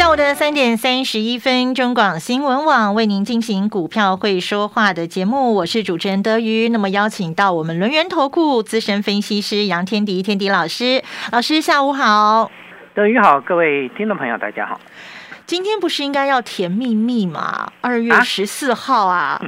下午的三点三十一分，中广新闻网为您进行股票会说话的节目，我是主持人德瑜。那么邀请到我们轮源投顾资深分析师杨天迪，天迪老师，老师下午好。德瑜好，各位听众朋友大家好。今天不是应该要甜蜜蜜吗？二月十四号啊，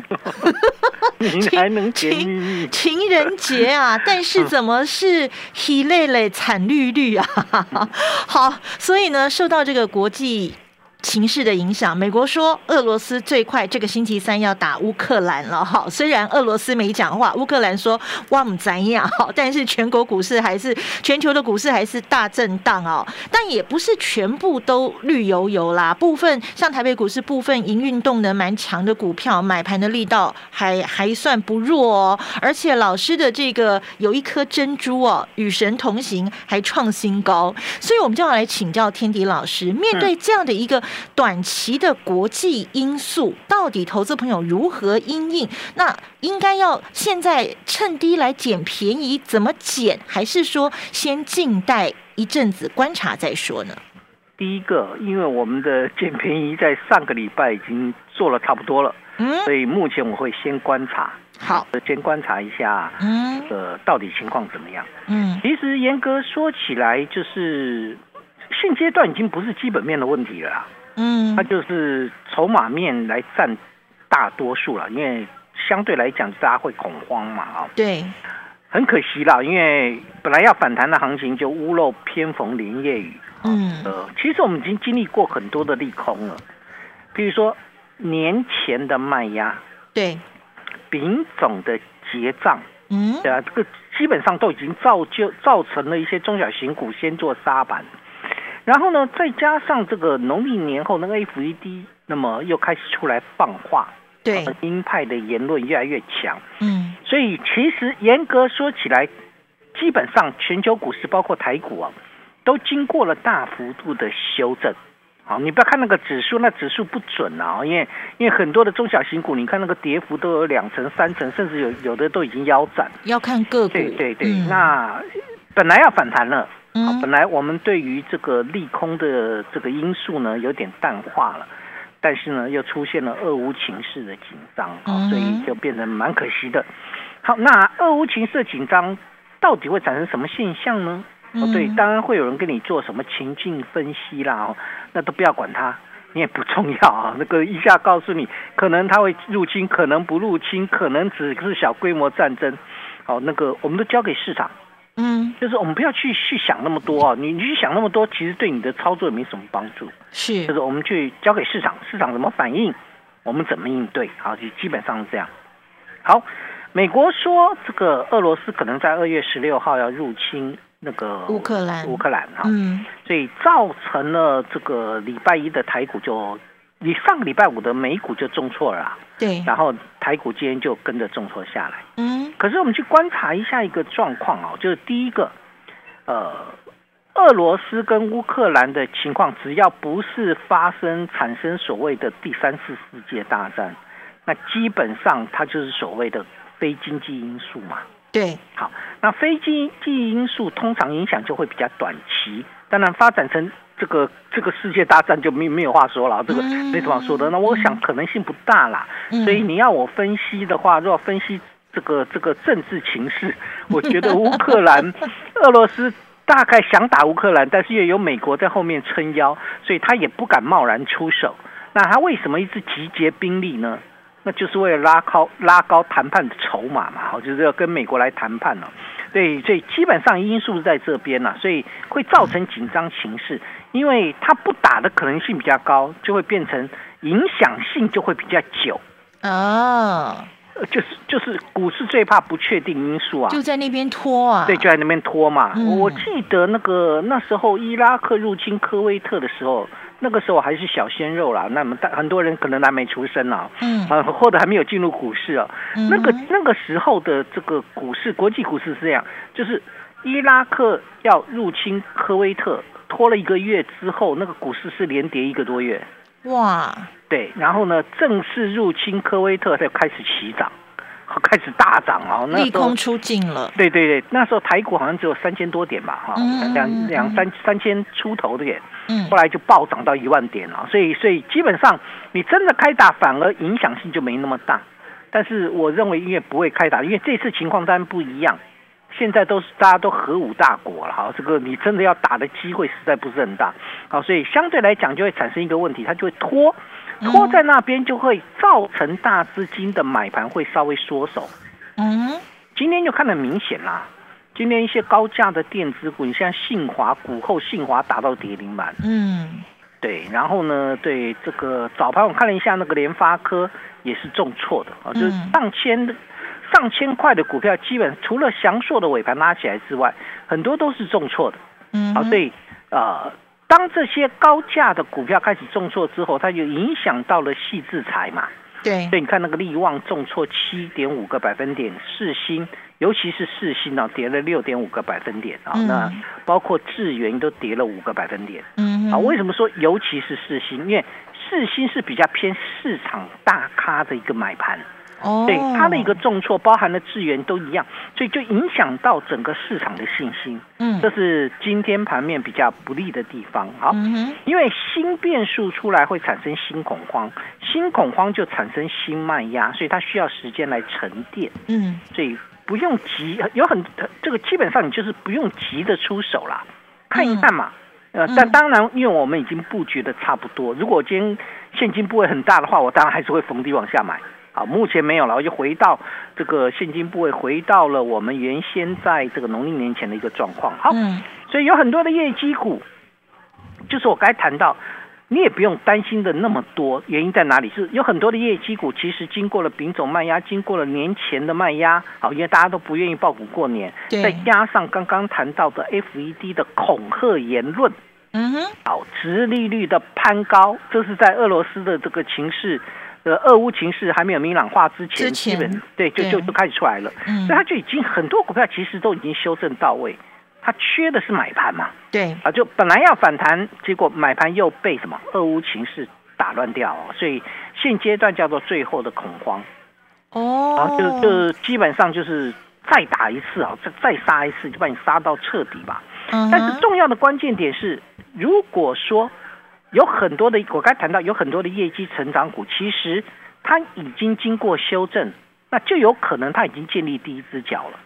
您还能甜蜜蜜？情人节啊，但是怎么是喜累累惨绿绿啊？好，所以呢，受到这个国际。情势的影响，美国说俄罗斯最快这个星期三要打乌克兰了哈。虽然俄罗斯没讲话，乌克兰说哇唔怎样哈，但是全国股市还是全球的股市还是大震荡哦。但也不是全部都绿油油啦，部分像台北股市部分营运动能蛮强的股票，买盘的力道还还算不弱哦。而且老师的这个有一颗珍珠哦，与神同行还创新高，所以我们就要来请教天迪老师，面对这样的一个。短期的国际因素，到底投资朋友如何应应？那应该要现在趁低来捡便宜，怎么捡？还是说先静待一阵子观察再说呢？第一个，因为我们的捡便宜在上个礼拜已经做了差不多了，嗯，所以目前我会先观察，好，先观察一下，嗯，呃，到底情况怎么样？嗯，其实严格说起来，就是现阶段已经不是基本面的问题了。嗯，它就是筹码面来占大多数了，因为相对来讲大家会恐慌嘛，啊，对，很可惜啦，因为本来要反弹的行情就屋漏偏逢连夜雨，嗯，呃，其实我们已经经历过很多的利空了，比如说年前的卖压，对，丙种的结账，嗯，对啊，这个基本上都已经造就造成了一些中小型股先做沙板。然后呢，再加上这个农历年后那个 FED，那么又开始出来放话，对，鹰派的言论越来越强，嗯，所以其实严格说起来，基本上全球股市包括台股啊，都经过了大幅度的修正。好，你不要看那个指数，那指数不准啊，因为因为很多的中小型股，你看那个跌幅都有两成、三成，甚至有有的都已经腰斩。要看个股，对对对，那本来要反弹了。好，本来我们对于这个利空的这个因素呢，有点淡化了，但是呢，又出现了俄乌情势的紧张，所以就变成蛮可惜的。好，那俄乌情势的紧张到底会产生什么现象呢？哦，对，当然会有人跟你做什么情境分析啦，哦，那都不要管它，你也不重要啊。那个一下告诉你，可能他会入侵，可能不入侵，可能只是小规模战争。好，那个我们都交给市场。嗯，就是我们不要去去想那么多啊，你你去想那么多，其实对你的操作也没什么帮助。是，就是我们去交给市场，市场怎么反应，我们怎么应对，好，就基本上是这样。好，美国说这个俄罗斯可能在二月十六号要入侵那个乌克兰，乌克兰哈，嗯，所以造成了这个礼拜一的台股就。你上个礼拜五的美股就重挫了，对，然后台股今天就跟着重挫下来。嗯，可是我们去观察一下一个状况哦，就是第一个，呃，俄罗斯跟乌克兰的情况，只要不是发生产生所谓的第三次世界大战，那基本上它就是所谓的非经济因素嘛。对，好，那非经济因素通常影响就会比较短期，当然发展成。这个这个世界大战就没没有话说了，这个没什么说的。那我想可能性不大啦，所以你要我分析的话，如果分析这个这个政治情势，我觉得乌克兰、俄罗斯大概想打乌克兰，但是又有美国在后面撑腰，所以他也不敢贸然出手。那他为什么一直集结兵力呢？那就是为了拉高拉高谈判的筹码嘛，好，就是要跟美国来谈判了。对，所以基本上因素在这边呢，所以会造成紧张情势，因为它不打的可能性比较高，就会变成影响性就会比较久。哦，就是就是股市最怕不确定因素啊，就在那边拖啊，对，就在那边拖嘛。嗯。我记得那个那时候伊拉克入侵科威特的时候，那个时候还是小鲜肉啦，那么大很多人可能还没出生啊，嗯。啊，或者还没有进入股市啊。嗯。那个那个时候的这个股市，国际股市是这样，就是伊拉克要入侵科威特，拖了一个月之后，那个股市是连跌一个多月。哇，对，然后呢，正式入侵科威特才开始起涨，开始大涨哦。那利空出尽了，对对对，那时候台股好像只有三千多点吧，哈、两两三三千出头的点，嗯后来就暴涨到一万点了。所以所以基本上你真的开打，反而影响性就没那么大。但是我认为因为不会开打，因为这次情况当然不一样。现在都是大家都核武大国了，哈，这个你真的要打的机会实在不是很大，好，所以相对来讲就会产生一个问题，它就会拖，拖在那边就会造成大资金的买盘会稍微缩手。嗯今天就看得明显啦，今天一些高价的电子股，你像信华股后信华达到跌停板，嗯对，然后呢，对这个早盘我看了一下那个联发科也是重挫的啊，就是嗯上千的。上千块的股票，基本除了祥硕的尾盘拉起来之外，很多都是重挫的。嗯，啊，所以呃，当这些高价的股票开始重挫之后，它就影响到了细制裁嘛。对所以你看那个利旺重挫七点五个百分点，世星尤其是世星啊、跌了六点五个百分点啊、嗯那包括智源都跌了五个百分点嗯啊。为什么说尤其是世星？因为世星是比较偏市场大咖的一个买盘，哦，对它的一个重挫，包含了智源都一样，所以就影响到整个市场的信心。嗯这是今天盘面比较不利的地方。好，嗯因为新变数出来会产生新恐慌，新恐慌就产生新卖压，所以它需要时间来沉淀，嗯所以不用急，有很这个基本上你就是不用急着出手啦，看一看嘛。呃，但当然，因为我们已经布局的差不多，如果今天现金部位很大的话，我当然还是会逢低往下买。啊，目前没有了，我就回到这个现金部位，回到了我们原先在这个农历年前的一个状况。好，嗯所以有很多的业绩股，就是我刚才谈到，你也不用担心的那么多。原因在哪里？是有很多的业绩股，其实经过了丙种卖压，经过了年前的卖压，好，因为大家都不愿意爆股过年，对再加上刚刚谈到的 FED 的恐吓言论，嗯哼好，殖利率的攀高，这是在俄罗斯的这个情势。呃，俄乌情势还没有明朗化之前，之前基本对就就对。就开始出来了，嗯。所以它就已经很多股票其实都已经修正到位，它缺的是买盘嘛，对。啊，就本来要反弹，结果买盘又被什么俄乌情势打乱掉、哦，所以现阶段叫做最后的恐慌，哦。就就基本上就是再打一次啊，再再杀一次，就把你杀到彻底吧。嗯但是重要的关键点是，如果说有很多的，我刚才谈到有很多的业绩成长股，其实它已经经过修正，那就有可能它已经建立第一只脚了。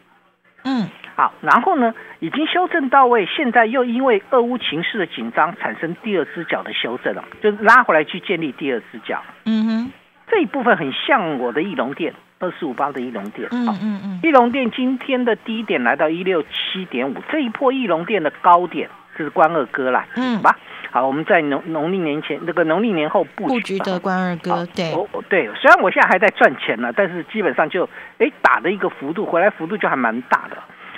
嗯好，然后呢，已经修正到位，现在又因为俄乌情势的紧张，产生第二只脚的修正了，就是拉回来去建立第二只脚。嗯哼这一部分很像我的翼龙店二四五八的翼龙店。嗯好嗯嗯翼龙店今天的低点来到一六七点五，这一波翼龙店的高点就是关二哥啦，嗯好吧？好，我们在农农历年前那个农历年后布布局的关二哥对。对，虽然我现在还在赚钱呢，但是基本上就哎打的一个幅度回来幅度就还蛮大的，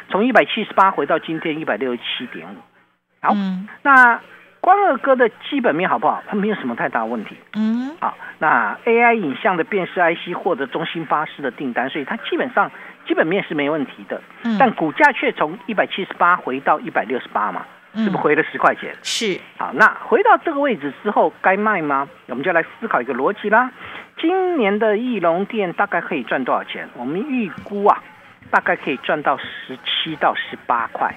从一百七十八回到今天一百六十七点五。好，嗯。那关二哥的基本面好不好？它没有什么太大问题。嗯。好，那 AI 影像的辨识 IC 获得中兴巴士的订单，所以它基本上基本面是没问题的，嗯。但股价却从一百七十八回到一百六十八嘛，是不是嗯回了十块钱？是好，那回到这个位置之后该卖吗？我们就来思考一个逻辑啦。今年的翼龙店大概可以赚多少钱？我们预估啊，大概可以赚到十七到十八块，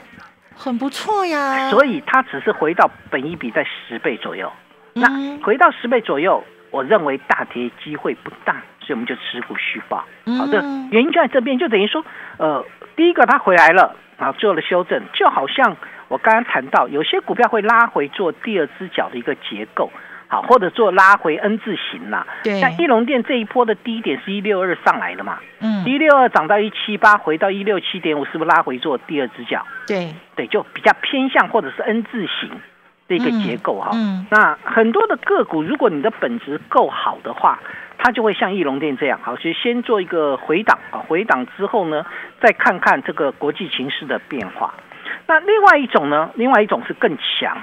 很不错呀，所以它只是回到本一比在十倍左右。那嗯回到十倍左右，我认为大跌机会不大，所以我们就持股续报。好的嗯，原因就在这边，就等于说，呃，第一个它回来了，啊，做了修正，就好像我刚刚谈到，有些股票会拉回做第二只脚的一个结构，好，或者做拉回 N 字形啦。对像一龙店这一波的低点是一六二上来的嘛，嗯一六二涨到一七八，回到一六七点五，是不是拉回做第二只脚？对对，就比较偏向或者是 N 字形，的一个结构哈。嗯那很多的个股，如果你的本质够好的话，它就会像翼龙店这样，好，其实先做一个回档啊，回档之后呢，再看看这个国际形势的变化。那另外一种呢，另外一种是更强。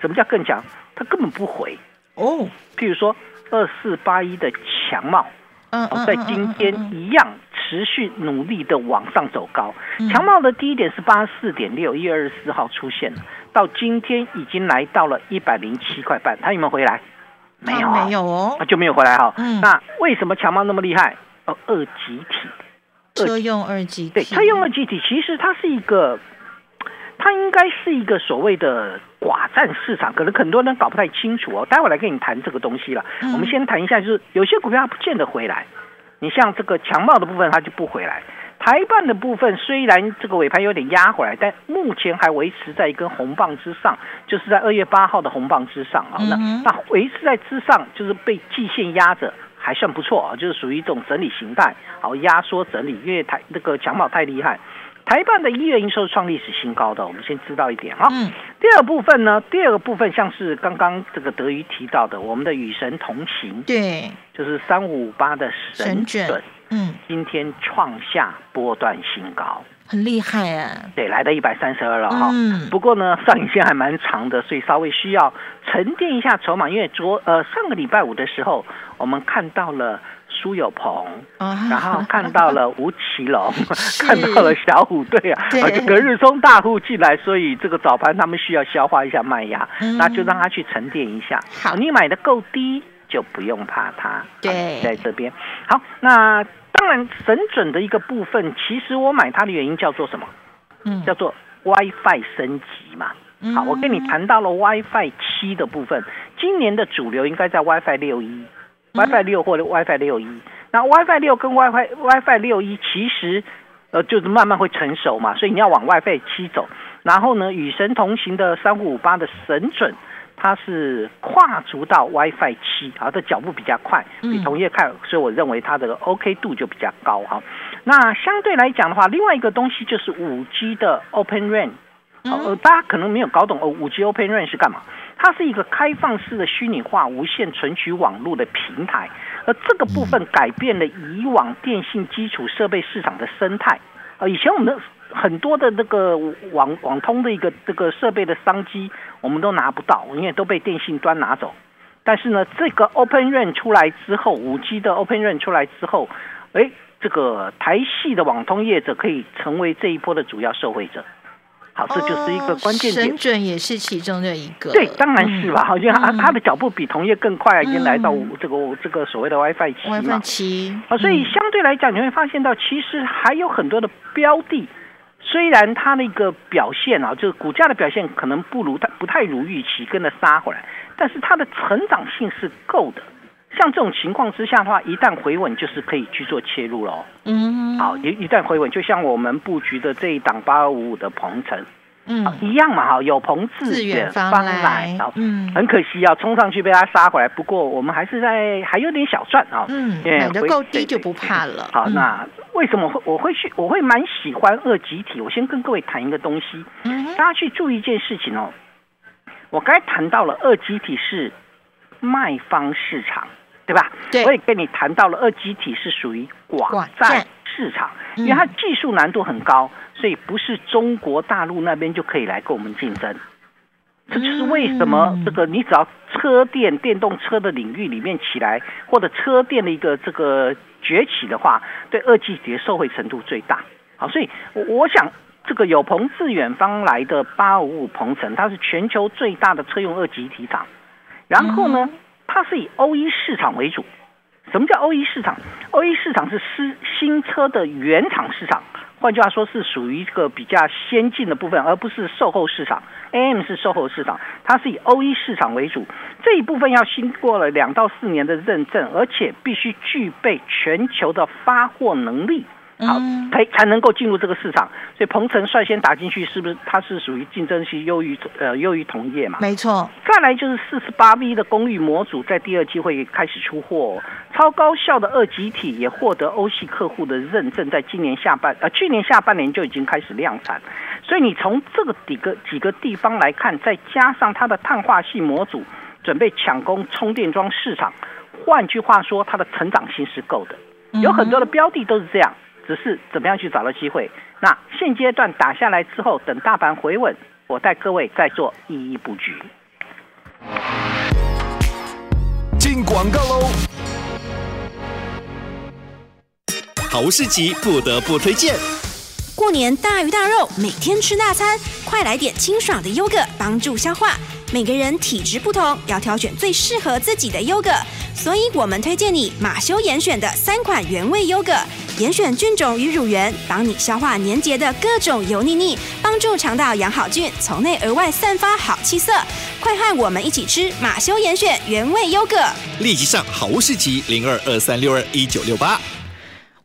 什么叫更强？它根本不回哦。譬如说二四八一的强茂，嗯在今天一样持续努力的往上走高。强茂的低点是八四点六，一月二十四号出现了，到今天已经来到了一百零七块半。它有没有回来？没有，没有哦，就没有回来哈。那为什么强茂那么厉害？哦，二极体，车用二极体，对，车用二极体，其实它是一个。它应该是一个所谓的寡占市场，可能很多人搞不太清楚哦。待会来跟你谈这个东西了。我们先谈一下，就是有些股票它不见得回来。你像这个强茂的部分，它就不回来。台办的部分虽然这个尾盘有点压回来，但目前还维持在一根红棒之上，就是在二月八号的红棒之上啊。那那维持在之上，就是被季线压着，还算不错啊，就是属于一种整理形态，好压缩整理，因为台那个强茂太厉害。台办的一月营收创历史新高，的我们先知道一点哈。嗯。第二部分呢，第二个部分像是刚刚这个德瑜提到的，我们的与神同行，对，就是三五五八的神准，嗯，今天创下波段新高，很厉害啊。对，来到一百三十二了哈。嗯。不过呢，上影线还蛮长的，所以稍微需要沉淀一下筹码，因为昨呃上个礼拜五的时候，我们看到了。苏有朋，然后看到了吴奇隆，看到了小虎队啊，而且隔日冲大户进来，所以这个早盘他们需要消化一下麦芽，那就让他去沉淀一下。好，你买的够低就不用怕它。对，在这边。好，那当然神准的一个部分，其实我买它的原因叫做什么？嗯，叫做 WiFi 升级嘛。好，我跟你谈到了 WiFi 七的部分，今年的主流应该在 WiFi 六一。WiFi 六或者 WiFi 六一，那 WiFi 六跟 WiFi WiFi 六一其实呃就是慢慢会成熟嘛，所以你要往 WiFi 七走。然后呢，与神同行的三五五八的神准，它是跨足到 WiFi 七，好，的脚步比较快，比同业快，所以我认为它的 OK 度就比较高哈。那相对来讲的话，另外一个东西就是五 G 的 Open RAN，呃，大家可能没有搞懂哦，五 G Open RAN 是干嘛？它是一个开放式的虚拟化无线存取网络的平台，而这个部分改变了以往电信基础设备市场的生态。呃，以前我们的很多的那个网网通的一个这个设备的商机，我们都拿不到，因为都被电信端拿走。但是呢，这个 Open RAN 出来之后，五 G 的 Open RAN 出来之后，哎，这个台系的网通业者可以成为这一波的主要受惠者。好，这就是一个关键点。神准也是其中的一个。对，当然是吧。好像他他的脚步比同业更快，已经来到这个这个所谓的 WiFi 七嘛。WiFi 七。啊，所以相对来讲，你会发现到其实还有很多的标的，虽然它那个表现啊，就是股价的表现可能不如它不太如预期，跟着杀回来，但是它的成长性是够的。像这种情况之下的话，一旦回稳，就是可以去做切入喽。嗯，好，一一旦回稳，就像我们布局的这一档八二五五的鹏程，嗯，一样嘛，哈，有朋自远方来，嗯，很可惜啊，冲上去被他杀回来。不过我们还是在还有点小赚啊，嗯，买的够低就不怕了。好，那为什么会我会去我会蛮喜欢二级体？我先跟各位谈一个东西，大家去注意一件事情哦。我刚才谈到了二级体是卖方市场。对吧？对，我也跟你谈到了二极体是属于寡占市场，因为它技术难度很高，所以不是中国大陆那边就可以来跟我们竞争。这就是为什么这个你只要车电电动车的领域里面起来，或者车电的一个这个崛起的话，对二极体的受惠程度最大。好，所以我我想这个有朋自远方来的八五五鹏程，它是全球最大的车用二极体厂。然后呢？它是以 O E 市场为主，什么叫 O E 市场？O E 市场是新新车的原厂市场，换句话说是属于一个比较先进的部分，而不是售后市场。A M 是售后市场，它是以 O E 市场为主，这一部分要经过了两到四年的认证，而且必须具备全球的发货能力。好，才才能够进入这个市场，所以鹏程率先打进去，是不是它是属于竞争性优于呃优于同业嘛？没错。再来就是四十八 V 的功率模组，在第二季会开始出货，超高效的二极体也获得欧系客户的认证，在今年下半呃去年下半年就已经开始量产，所以你从这个几个几个地方来看，再加上它的碳化系模组准备抢攻充电桩市场，换句话说，它的成长性是够的。有很多的标的都是这样，只是怎么样去找到机会。那现阶段打下来之后，等大盘回稳，我带各位再做一一布局。进广告喽！好市集不得不推荐。过年大鱼大肉，每天吃大餐，快来点清爽的优格，帮助消化。每个人体质不同，要挑选最适合自己的优格，所以我们推荐你马修严选的三款原味优格，严选菌种与乳源，帮你消化年节的各种油腻腻，帮助肠道养好菌，从内而外散发好气色。快和我们一起吃马修严选原味优格，立即上好物市集零二二三六二一九六八。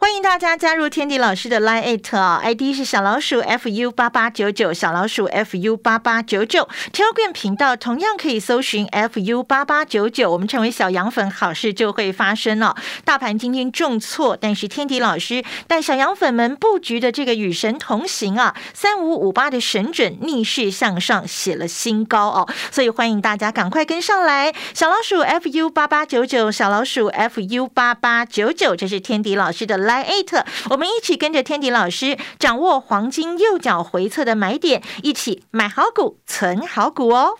欢迎大家加入天迪老师的 Line at 啊，ID 是小老鼠 fu 八八九九，小老鼠 fu 八八九九。Telegram 频道同样可以搜寻 fu 八八九九，我们成为小羊粉，好事就会发生了。大盘今天重挫，但是天迪老师带小羊粉们布局的这个与神同行啊，三五五八的神准逆势向上，写了新高哦，所以欢迎大家赶快跟上来。小老鼠 fu 八八九九，小老鼠 fu 八八九九，这是天迪老师的 Line。来，eight，我们一起跟着天迪老师掌握黄金右脚回撤的买点，一起买好股，存好股哦。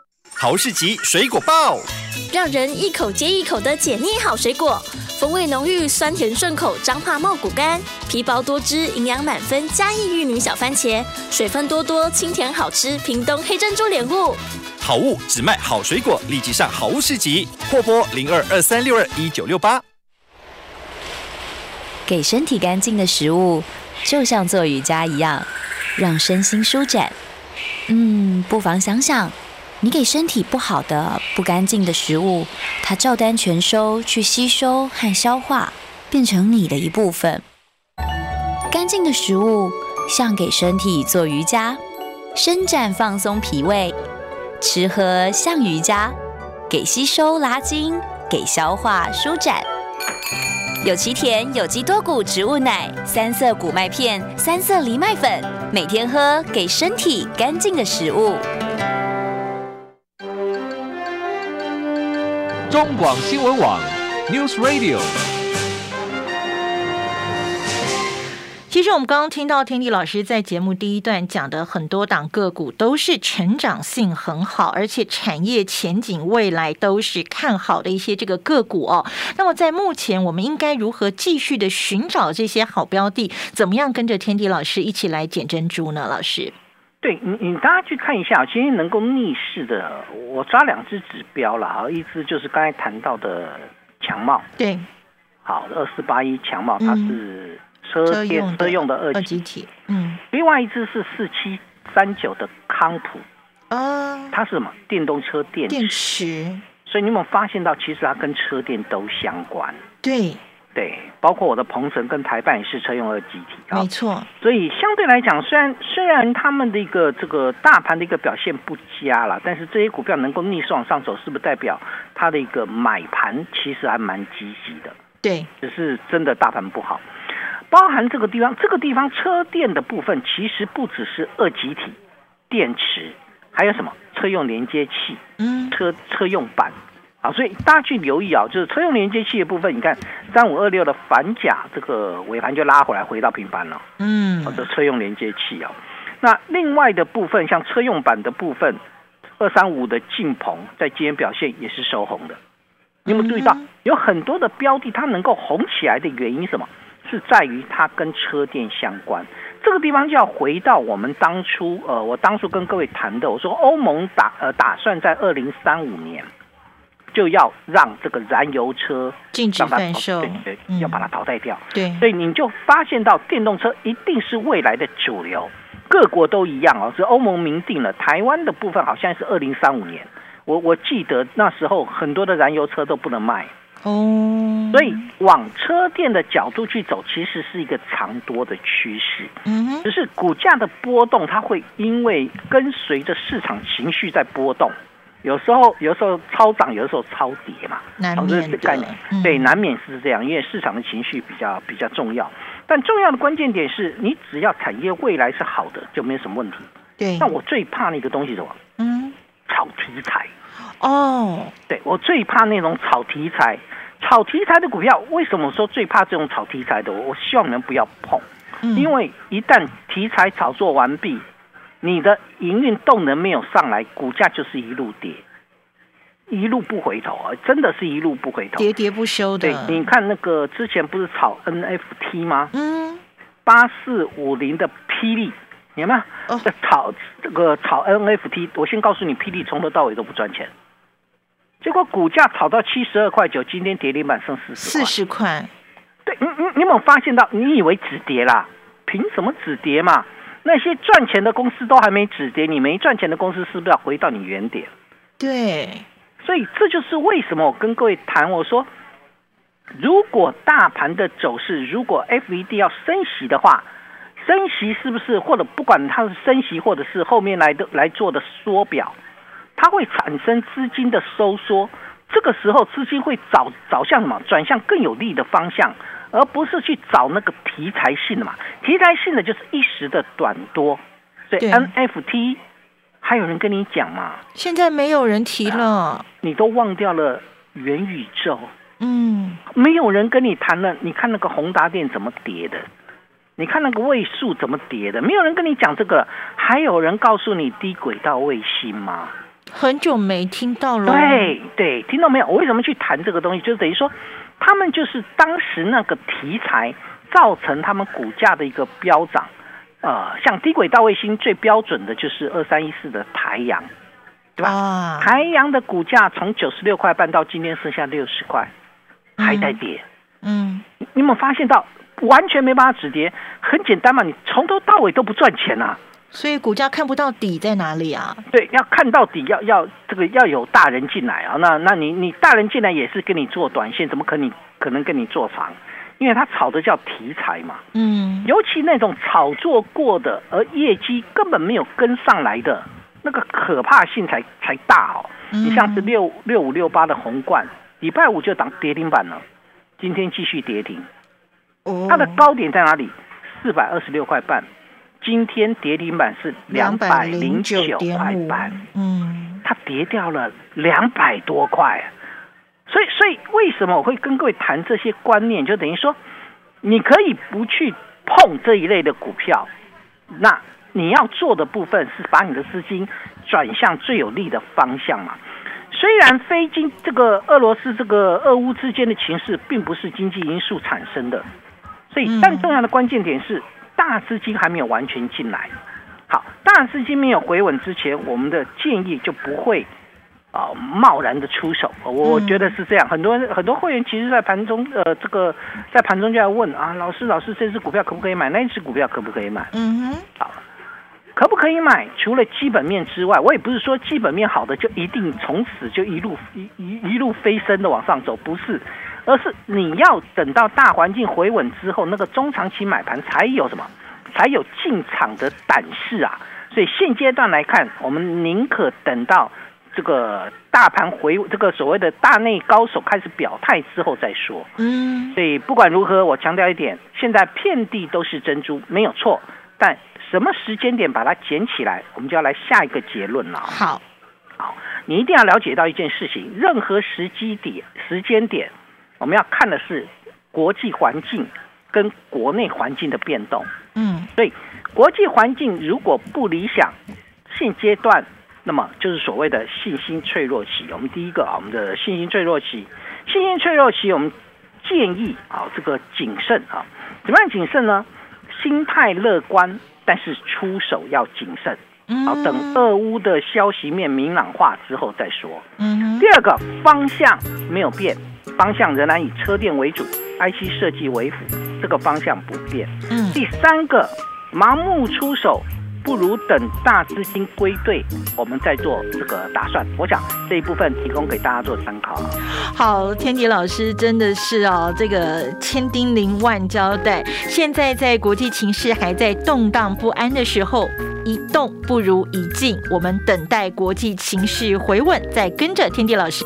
好市集水果报，让人一口接一口的解腻好水果，风味浓郁，酸甜顺口。彰化茂谷柑，皮薄多汁，营养满分。嘉义玉女小番茄，水分多多，清甜好吃。屏东黑珍珠莲雾，好物只卖好水果，立即上好物市集，货拨零二二三六二一九六八。给身体干净的食物，就像做瑜伽一样，让身心舒展。嗯，不妨想想。你给身体不好的、不干净的食物，它照单全收去吸收和消化，变成你的一部分。干净的食物像给身体做瑜伽，伸展放松脾胃；吃喝像瑜伽，给吸收拉筋，给消化舒展。有奇田有机多谷植物奶、三色谷麦片、三色藜麦粉，每天喝，给身体干净的食物。中广新闻网，News Radio。其实我们刚刚听到天地老师在节目第一段讲的很多档个股都是成长性很好，而且产业前景未来都是看好的一些这个个股哦。那么在目前，我们应该如何继续的寻找这些好标的？怎么样跟着天地老师一起来捡珍珠呢？老师？对你，你大家去看一下，今天能够逆势的，我抓两只指标了啊，一只就是刚才谈到的强茂，对，好，二四八一强茂，它是车电车用的二级体，嗯，另外一只是四七三九的康普，啊，它是什么？电动车电电池，所以你有没有发现到，其实它跟车电都相关？对。对，包括我的鹏程跟台办也是车用二极体啊，没错。所以相对来讲，虽然虽然他们的一个这个大盘的一个表现不佳了，但是这些股票能够逆势往上走，是不是代表它的一个买盘其实还蛮积极的？对，只是真的大盘不好。包含这个地方，这个地方车电的部分其实不只是二极体电池，还有什么车用连接器，嗯，车车用板。啊，所以大家去留意啊，就是车用连接器的部分，你看三五二六的反甲这个尾盘就拉回来，回到平盘了。嗯，这车用连接器啊，那另外的部分像车用版的部分，二三五的劲鹏在今天表现也是收红的。你有没有注意到，有很多的标的它能够红起来的原因什么？是在于它跟车电相关。这个地方就要回到我们当初呃，我当初跟各位谈的，我说欧盟打呃打算在二零三五年。就要让这个燃油车禁止贩售，对要把它淘汰掉。对，所以你就发现到电动车一定是未来的主流。各国都一样哦，是欧盟明定了，台湾的部分好像是二零三五年，我我记得那时候很多的燃油车都不能卖。哦，所以往车店的角度去走，其实是一个长多的趋势。嗯哼，只是股价的波动，它会因为跟随着市场情绪在波动，有时候有时候超涨，有的时候超跌嘛。难好这免的是概念，，嗯对，难免是这样，因为市场的情绪比较比较重要。但重要的关键点是你只要产业未来是好的，就没有什么问题。对，但我最怕的一个东西是什么？嗯，炒题材。哦，对我最怕那种炒题材，炒题材的股票，为什么说最怕这种炒题材的？我我希望你们不要碰，嗯因为一旦题材炒作完毕，你的营运动能没有上来，股价就是一路跌，一路不回头啊！真的是一路不回头。喋喋不休的对，，你看那个之前不是炒 NFT 吗？嗯，八四五零的霹雳，有没有？哦这炒这个炒 NFT，我先告诉你，霹雳从头到尾都不赚钱。结果股价炒到七十二块九，今天跌停板剩四十四。十块，对，你你你有没有发现到？你以为止跌啦？凭什么止跌嘛？那些赚钱的公司都还没止跌，你没赚钱的公司是不是要回到你原点？对，所以这就是为什么我跟各位谈，我说，如果大盘的走势，如果 FED 要升息的话，升息是不是或者不管它是升息，或者是后面来的来做的缩表，它会产生资金的收缩。这个时候资金会找找向什么？转向更有利的方向，而不是去找那个题材性的嘛。题材性的就是一时的短多，所以对 NFT 还有人跟你讲吗？现在没有人提了，你都忘掉了元宇宙，嗯，没有人跟你谈了。你看那个宏达电怎么跌的？你看那个位数怎么跌的？没有人跟你讲这个。还有人告诉你低轨道卫星吗？很久没听到了，，对对，听到没有？我为什么去谈这个东西？就是等于说，他们就是当时那个题材造成他们股价的一个飙涨。呃，像低轨道卫星最标准的就是二三一四的台阳，对吧？啊，台阳的股价从九十六块半到今天剩下六十块，还在跌。嗯，你有没有发现到完全没办法止跌？很简单嘛，你从头到尾都不赚钱啊。所以股价看不到底在哪里啊？对，要看到底，要要这个要有大人进来啊。那那你你大人进来也是跟你做短线，怎么可你可能跟你做长？因为他炒的叫题材嘛，嗯，尤其那种炒作过的，而业绩根本没有跟上来的，那个可怕性才才大哦。嗯你像是六六五六八的红冠，礼拜五就涨跌停板了，今天继续跌停。哦它的高点在哪里？四百二十六块半，今天跌停板是两百零九块五半，，嗯，它跌掉了两百多块。所以，所以为什么我会跟各位谈这些观念？就等于说，你可以不去碰这一类的股票，那你要做的部分是把你的资金转向最有利的方向嘛。虽然非经这个俄罗斯这个俄乌之间的情势并不是经济因素产生的，所以嗯但重要的关键点是大资金还没有完全进来。好，大资金没有回稳之前，我们的建议就不会啊、贸然的出手。我觉得是这样，很多人很多会员其实，在盘中呃这个在盘中就在问啊，老师老师这只股票可不可以买？那一只股票可不可以买？嗯哼，好，可不可以买？除了基本面之外，我也不是说基本面好的就一定从此就一路一一一路飞升的往上走，不是，而是你要等到大环境回稳之后，那个中长期买盘才有什么，才有进场的胆识啊。所以现阶段来看，我们宁可等到这个大盘回这个所谓的大内高手开始表态之后再说。嗯，所以不管如何，我强调一点，现在遍地都是珍珠，没有错。但什么时间点把它捡起来，我们就要来下一个结论了。好，好，你一定要了解到一件事情：任何时机点、时间点，我们要看的是国际环境跟国内环境的变动。嗯，所以国际环境如果不理想，现阶段那么就是所谓的信心脆弱期。我们第一个啊，我们的信心脆弱期，信心脆弱期，我们建议啊这个谨慎啊，怎么样谨慎呢？心态乐观，但是出手要谨慎。嗯，好，等俄乌的消息面明朗化之后再说。嗯第，二个方向没有变，方向仍然以车电为主，IC 设计为辅，这个方向不变。嗯，第三个，盲目出手不如等大资金归队，我们再做这个打算。我想这一部分提供给大家做参考。好，天迪老师真的是哦，这个千叮咛万交代。现在在国际情势还在动荡不安的时候，一动不如一静。我们等待国际情势回稳，再跟着天迪老师。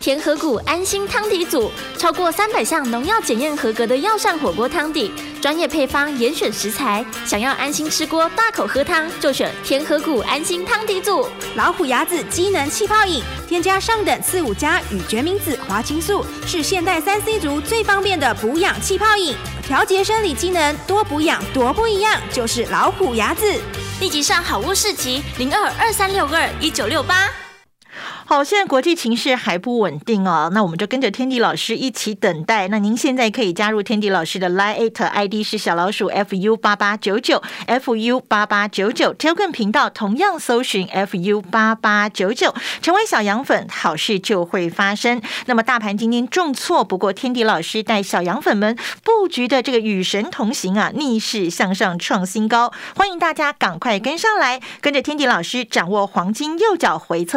天河谷安心汤底组，超过三百项农药检验合格的药膳火锅汤底，专业配方严选食材，想要安心吃锅大口喝汤，就选田河谷安心汤底组。老虎牙子机能气泡饮，添加上等四五加与决明子、花青素，是现代三 C 族最方便的补养气泡饮，调节生理机能，多补养多不一样，就是老虎牙子。立即上好物市集零二二三六二一九六八。好，现在国际情势还不稳定哦，那我们就跟着天地老师一起等待。那您现在可以加入天地老师的 Line ID 是小老鼠 fu 八八九九 fu 八八九九 Telegram 频道同样搜寻 fu 八八九九，成为小羊粉，好事就会发生。那么大盘今天重挫，不过天地老师带小羊粉们布局的这个与神同行啊，逆势向上创新高，欢迎大家赶快跟上来，跟着天地老师掌握黄金右脚回测。